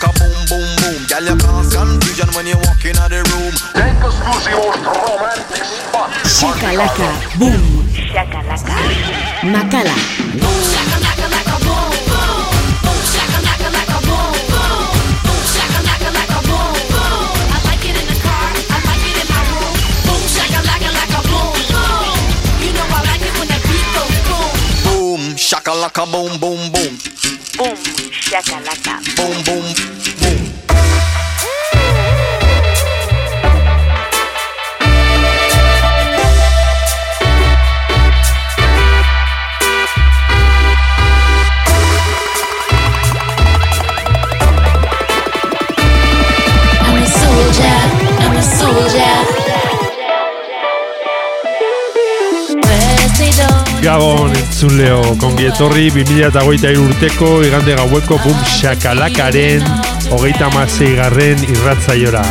boom boom Shakalaka, boom. Shakalaka. makala Boom, shakalaka, boom, boom. Boom, shakalaka, laka, boom, boom. Boom, shakalaka, boom, boom. I like it in the car. I like it in my room. Boom, shakalaka, laka, boom, boom. You know I like it when beat goes boom. Boom, shakalaka, boom, boom, boom. Boom, shakalaka. Boom, boom. Gabon entzuleo, kongi etorri 2008 urteko igande gaueko bum shakalakaren hogeita masei garren irratzaiora.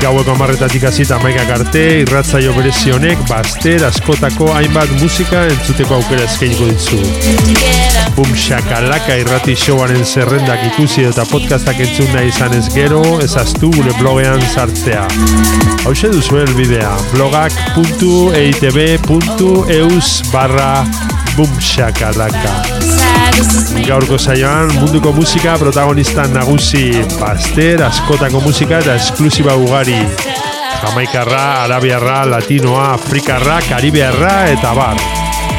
Gaueko amarretatik hasita maikak arte, irratzaio berezi honek baster askotako hainbat musika entzuteko aukera eskainiko ditzu. Bum shakalaka irrati showaren zerrendak ikusi eta podcastak entzun nahi izan ez gero, ezaztu gure blogean sartzea. Hau duzu elbidea, blogak.eitb.eus barra bumshakalaka. Gaurko saioan munduko musika protagonista nagusi, baster, askotako musika eta esklusiba ugari. Jamaikarra, arabiarra, latinoa, afrikarra, karibearra eta bar.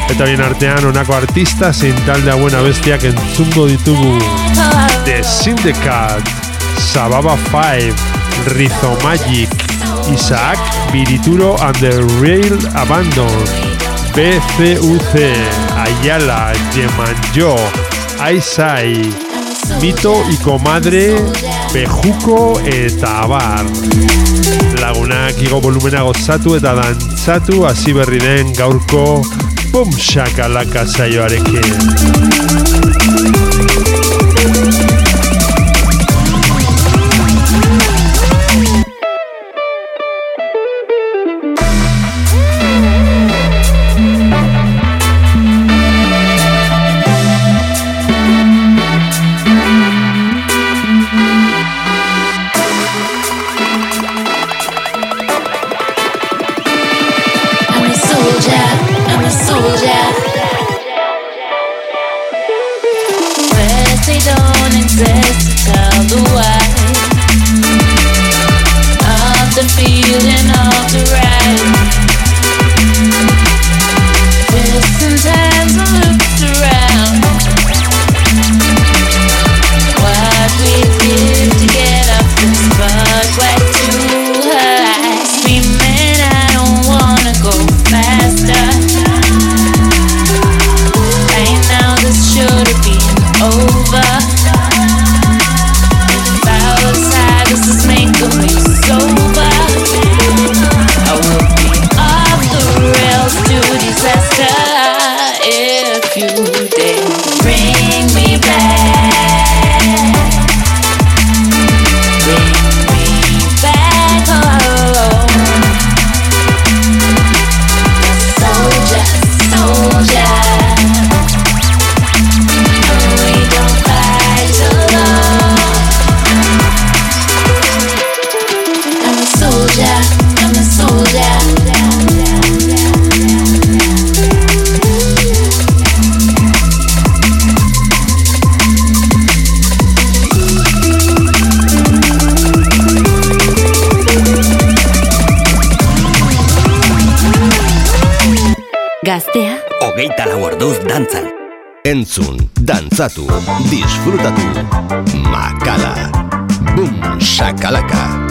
Eta bien artean honako artista zein talde hauen abestiak entzungo ditugu. The Syndicate, Sababa 5, Rizzomagic, Isaac, Virituro and the Real Abandon, BCUC, Ayala, Yemanjo, Aisai, Mito y Comadre, Pejuko eta Abar. Lagunak igo volumena gozatu eta dantzatu hasi berri den gaurko Bum shakalaka saioarekin. Entzun, dantzatu, disfrutatu. Makala. Bum, shakalaka.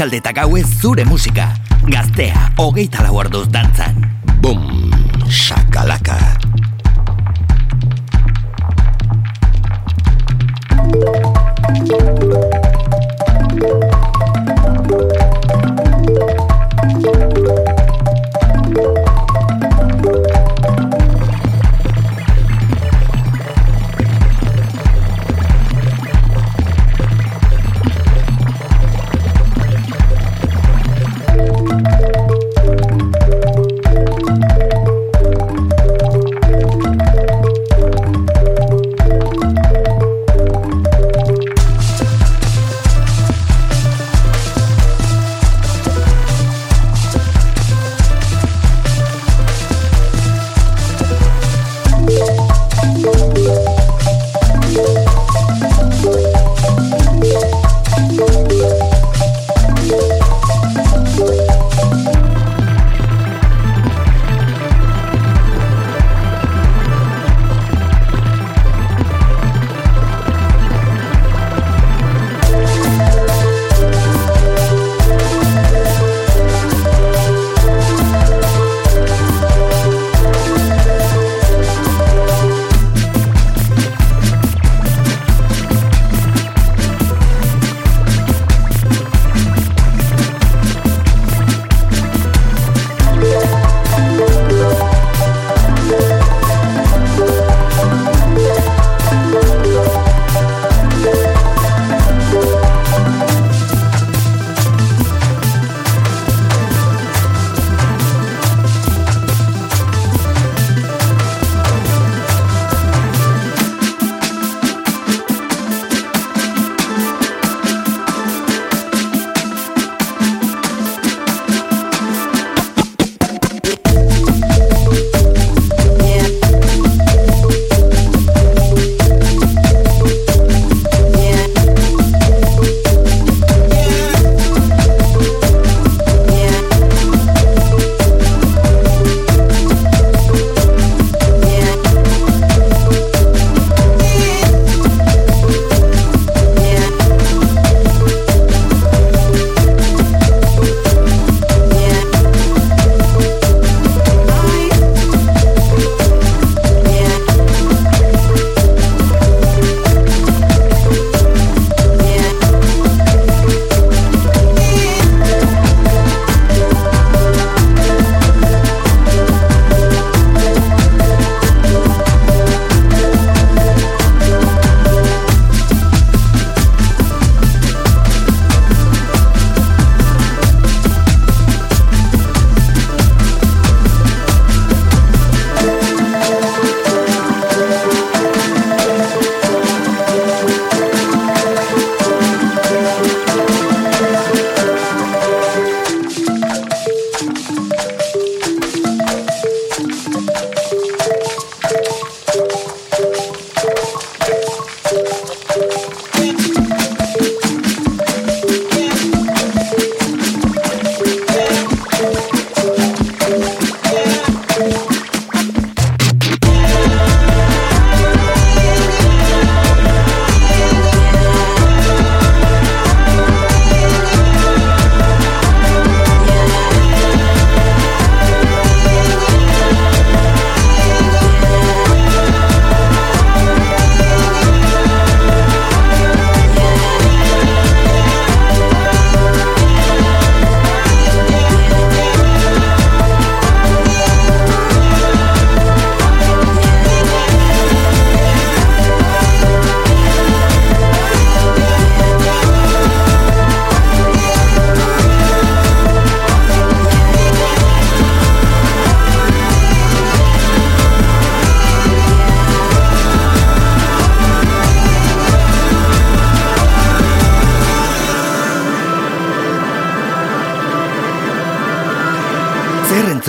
Arratsalde eta gauez zure musika. Gaztea, hogeita lau orduz dantzan.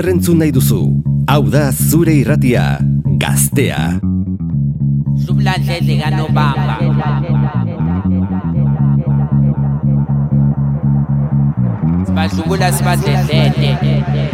Shakalaka. Zer entzun nahi duzu? Hau da zure irratia, gaztea. Sublandlele kanobamba Sibadlubula sibadlelele Inyanya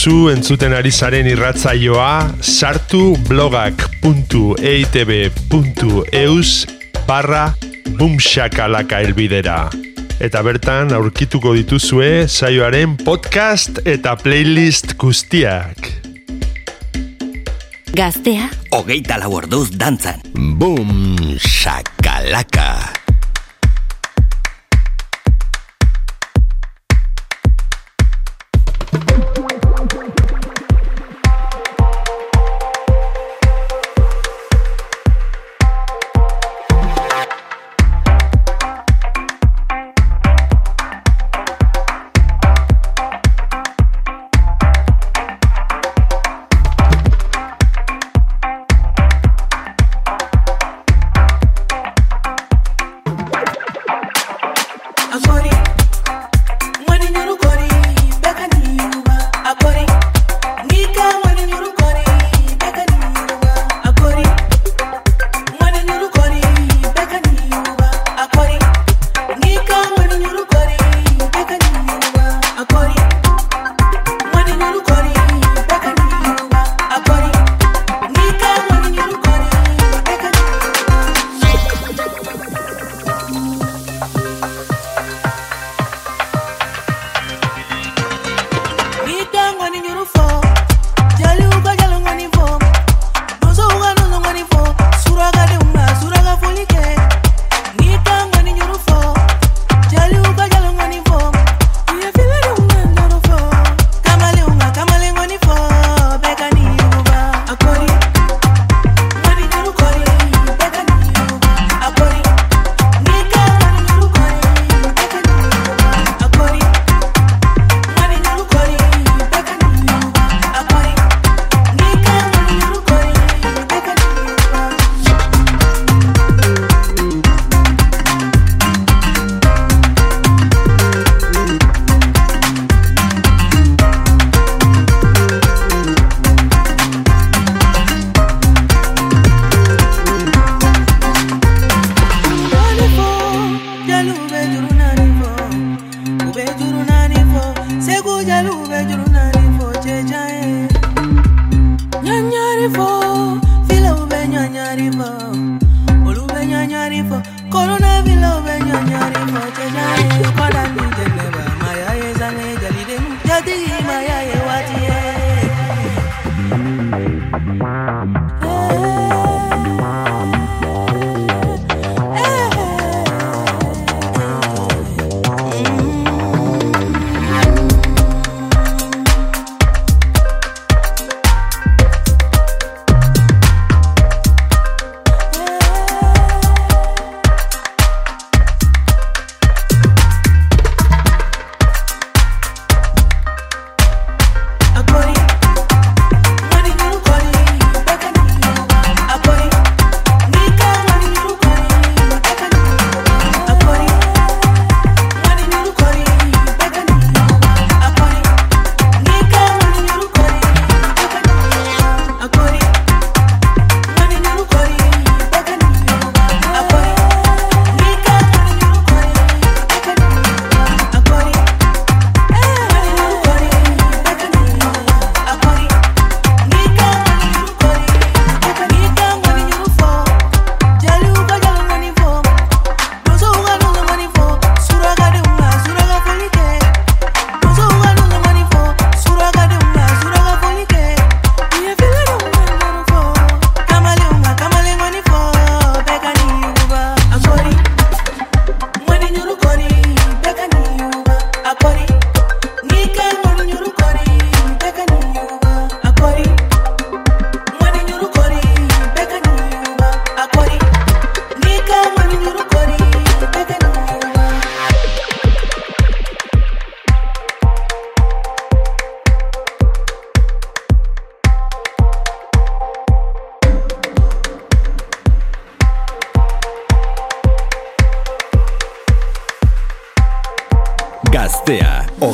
duzu entzuten ari zaren irratzaioa sartu blogak.eitb.eus barra bumxakalaka elbidera. Eta bertan aurkituko dituzue saioaren podcast eta playlist guztiak. Gaztea, hogeita lau orduz dantzan. Bum, shakalaka.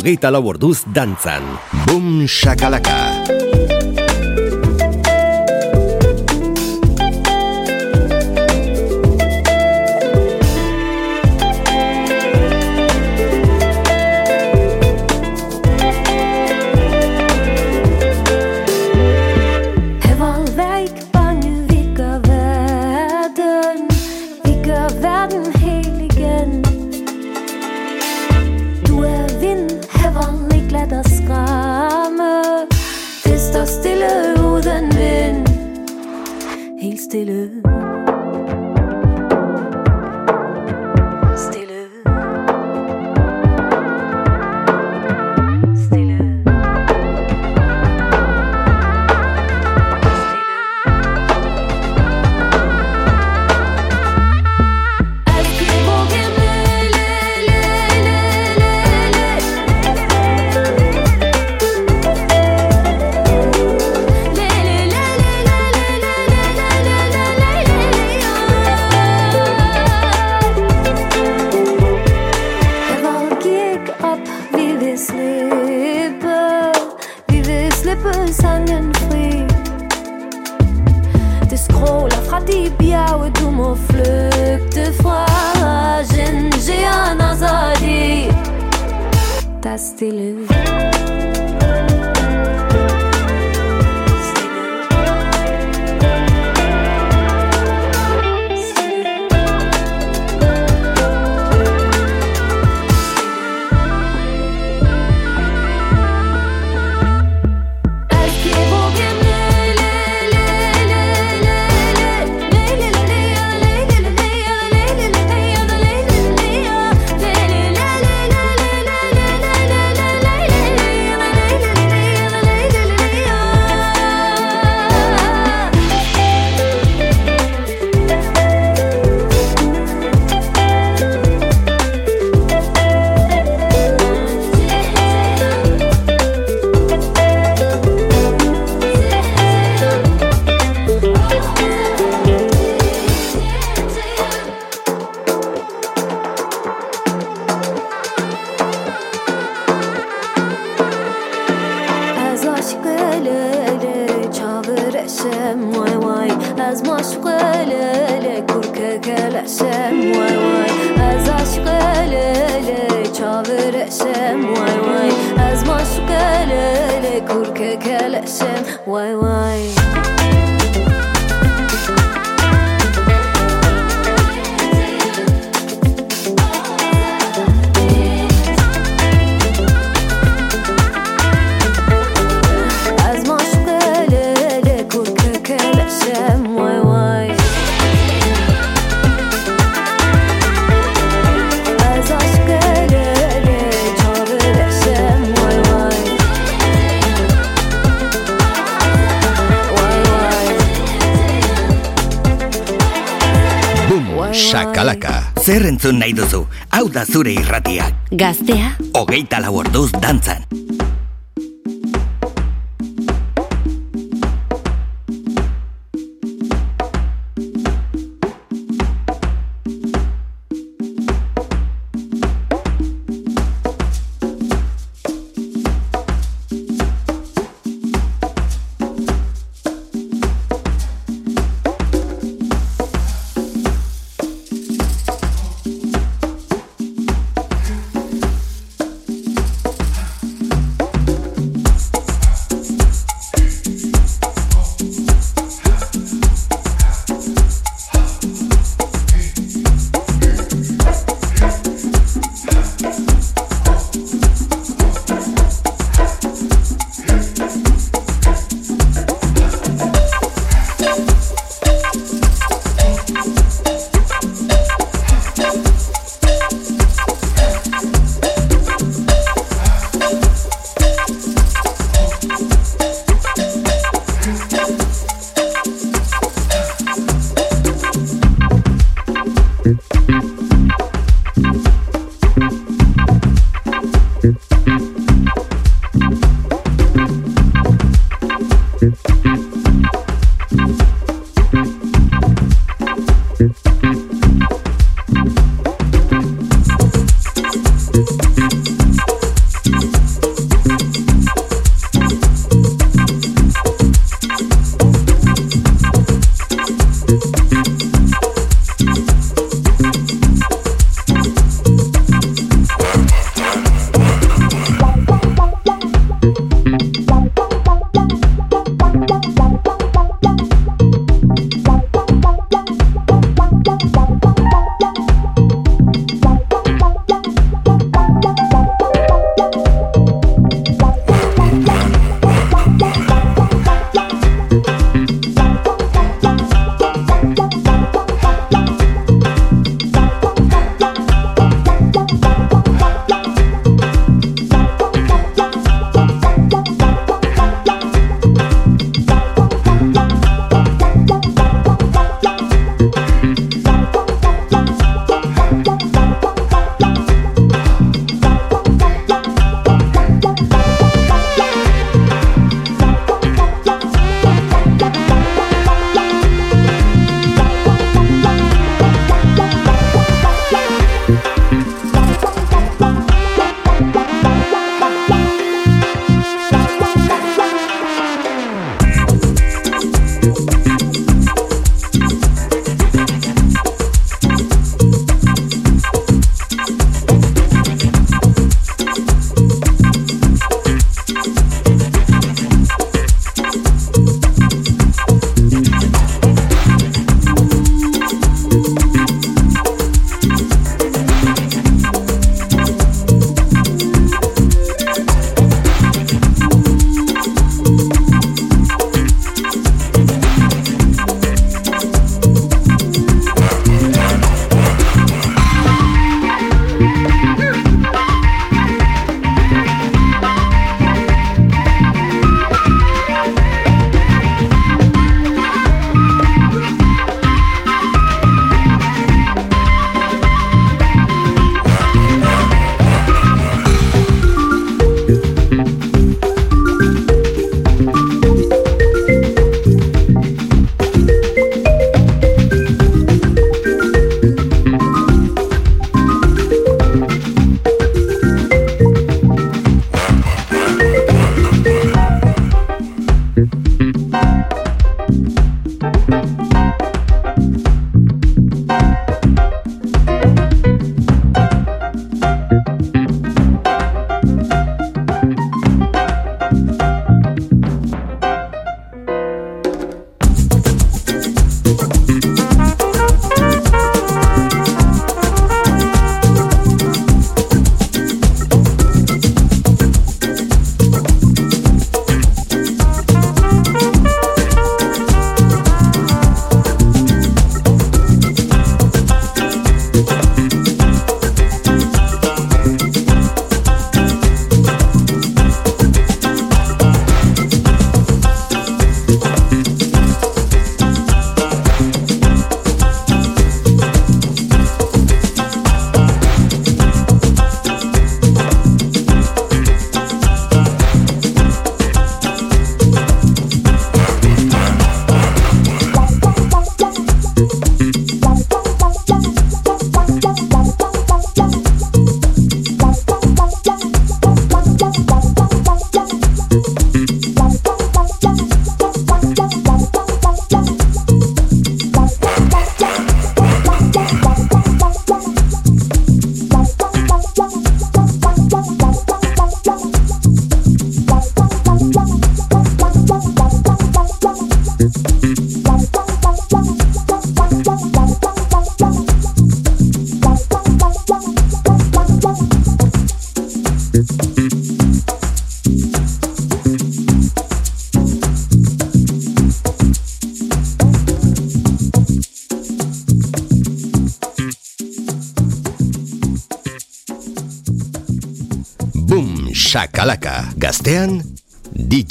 hogeita lau orduz dantzan. Bum shakalaka! Shakalaka! Da zure irratiak. Gaztea, Hogeita lau orduz dantzan.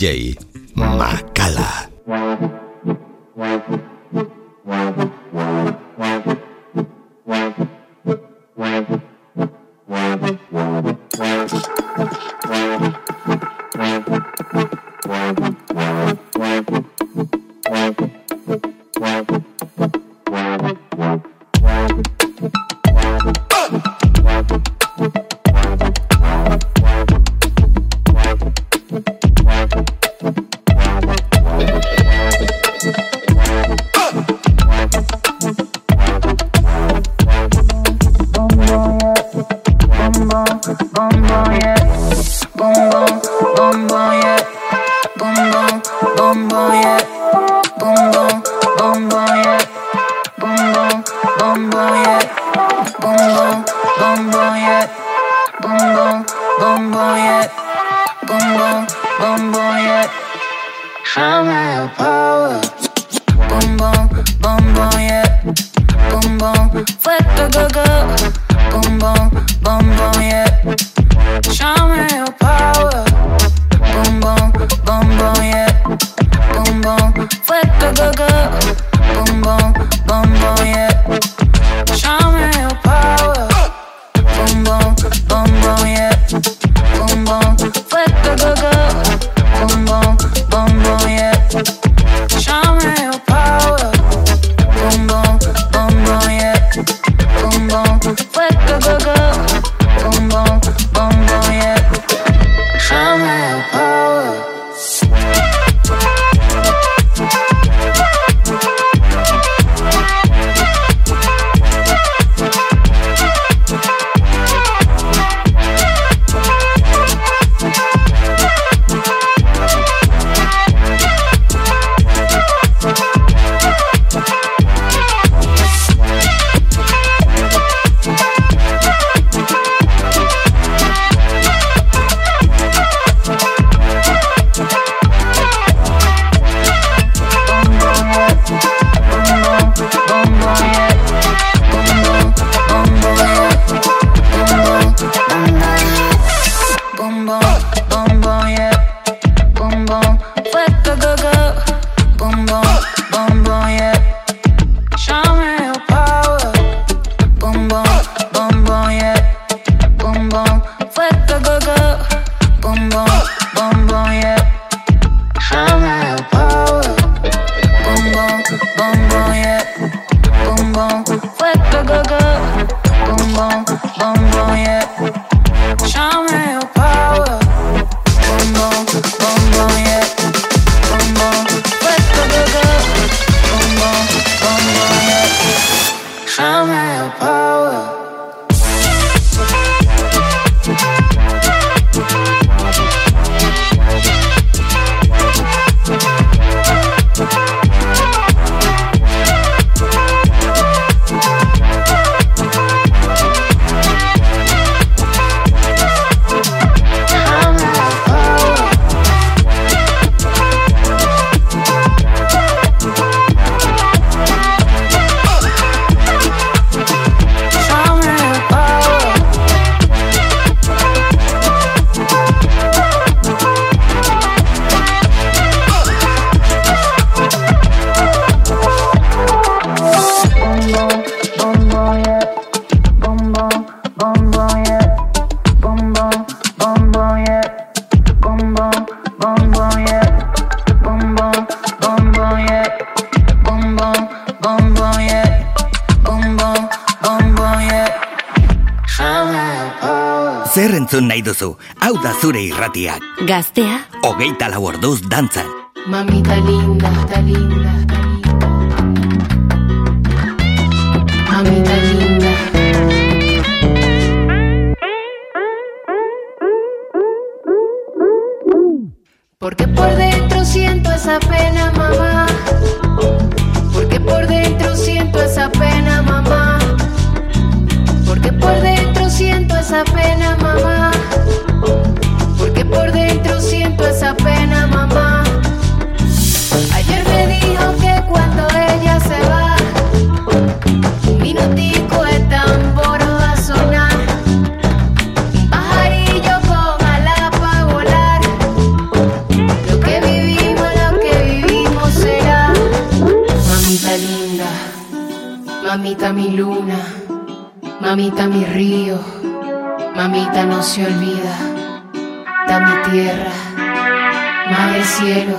DJ Makala. Entzun nahi duzu? Hau da zure irratiak. Gaztea, Hogeita lau orduz dantzan. Mamita linda, ta linda. Mamita cielo.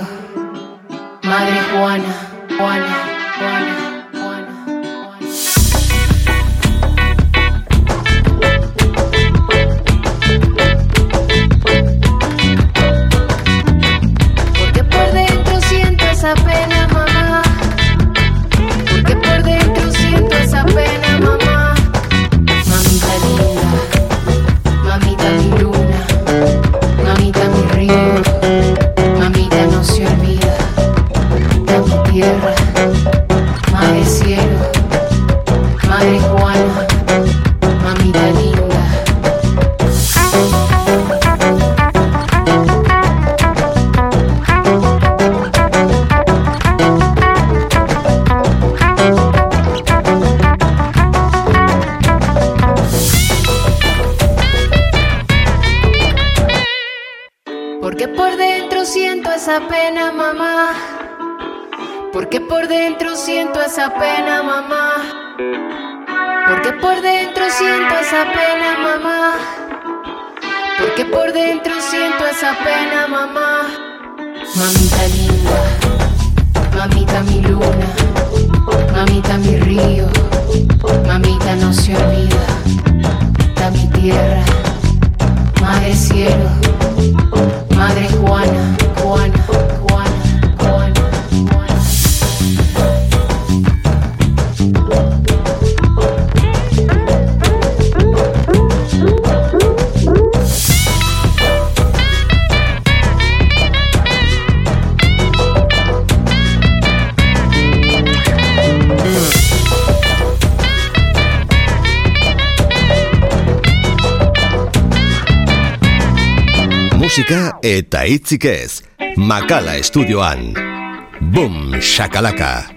adentro siento esa pena, mamá. Mamita linda, mamita mi luna, mamita mi río, mamita no se olvida, da mi tierra, madre cielo, madre Juana, Juana. musika eta hitzik ez. Makala estudioan. Boom, shakalaka.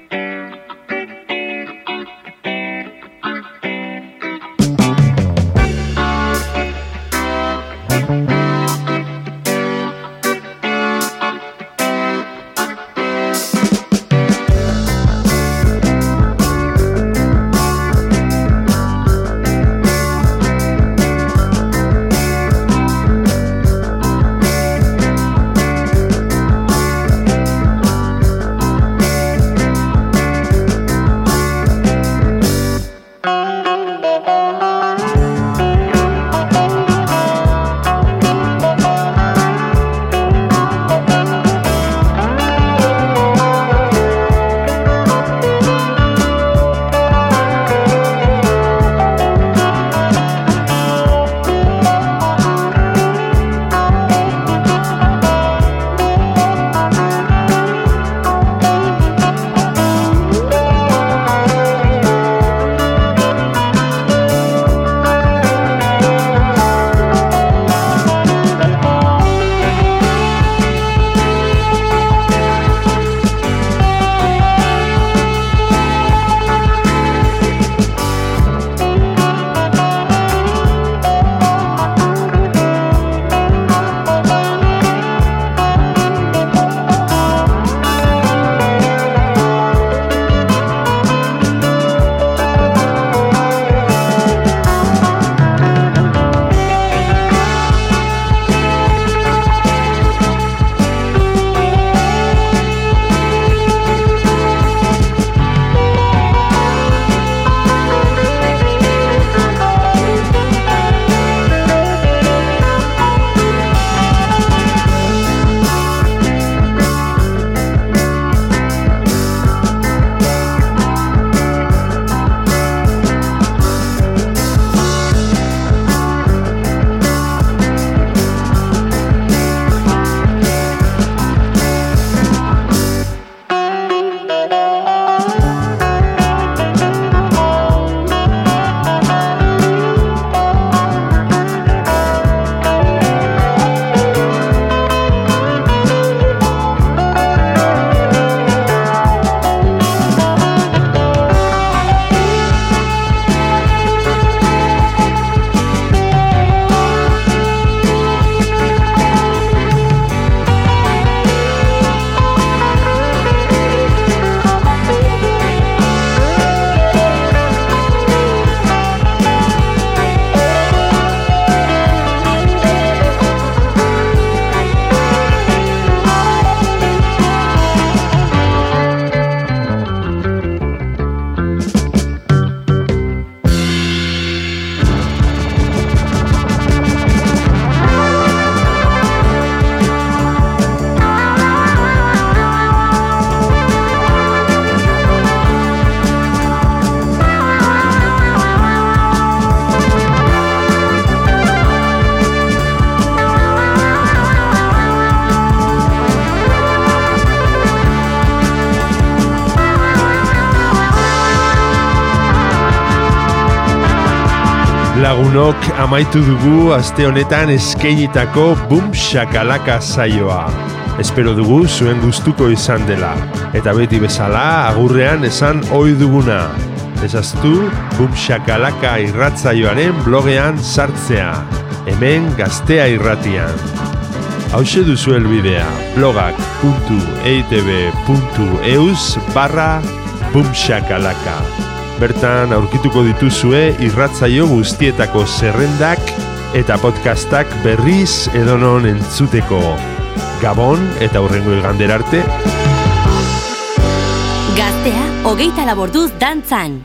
Amaitu dugu aste honetan eskeinitako bum shakalaka saioa. Espero dugu zuen gustuko izan dela. Eta beti bezala agurrean esan ohi duguna. Ezaztu bum shakalaka irratzaioaren blogean sartzea. Hemen gaztea irratian. Hauxe duzu elbidea blogak.eitb.eus barra bumshakalaka. Bertan aurkituko dituzue irratzaio guztietako zerrendak eta podcastak berriz edonon entzuteko. Gabon eta hurrengo igander arte. Gaztea, hogeita laborduz dantzan.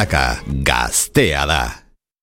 Makala estudioan. Bum shakalaka gaztea da.